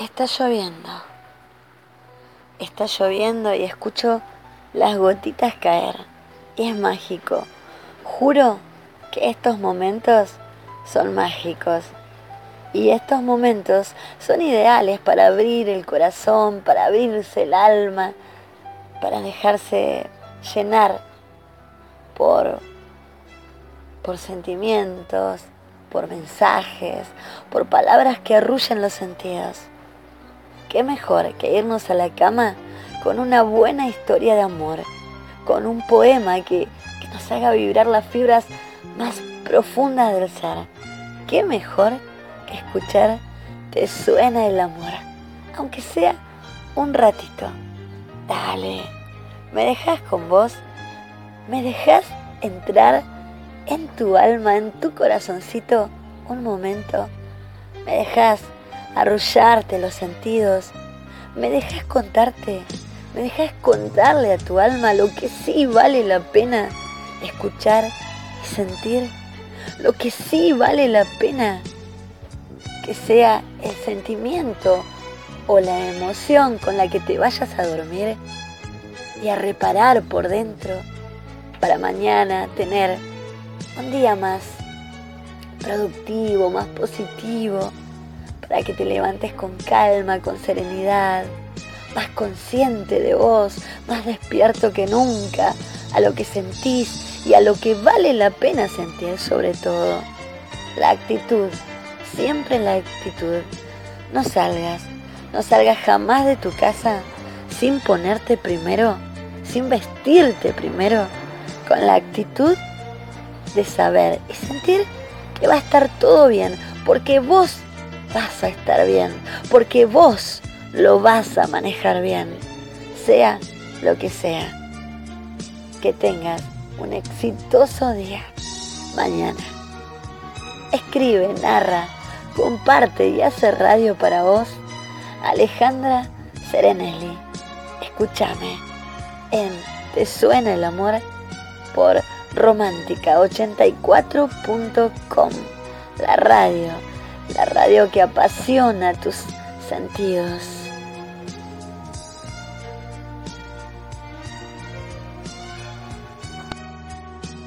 Está lloviendo. Está lloviendo y escucho las gotitas caer. Y es mágico. Juro que estos momentos son mágicos. Y estos momentos son ideales para abrir el corazón, para abrirse el alma, para dejarse llenar por, por sentimientos, por mensajes, por palabras que arrullan los sentidos. ¿Qué mejor que irnos a la cama con una buena historia de amor, con un poema que, que nos haga vibrar las fibras más profundas del ser? ¿Qué mejor que escuchar Te suena el amor, aunque sea un ratito? Dale, ¿me dejas con vos? ¿Me dejas entrar en tu alma, en tu corazoncito un momento? ¿Me dejas arrullarte los sentidos? ¿Me dejas contarte? ¿Me dejas contarle a tu alma lo que sí vale la pena escuchar y sentir? Lo que sí vale la pena que sea el sentimiento o la emoción con la que te vayas a dormir y a reparar por dentro para mañana tener un día más productivo, más positivo, para que te levantes con calma, con serenidad, más consciente de vos, más despierto que nunca a lo que sentís y a lo que vale la pena sentir sobre todo. La actitud, siempre la actitud. No salgas, no salgas jamás de tu casa sin ponerte primero, sin vestirte primero, con la actitud de saber y sentir que va a estar todo bien, porque vos vas a estar bien, porque vos lo vas a manejar bien, sea lo que sea. Que tengas un exitoso día mañana. Escribe, narra, comparte y hace radio para vos. Alejandra Serenelli. Escúchame en Te suena el amor por romántica84.com. La radio, la radio que apasiona tus sentidos.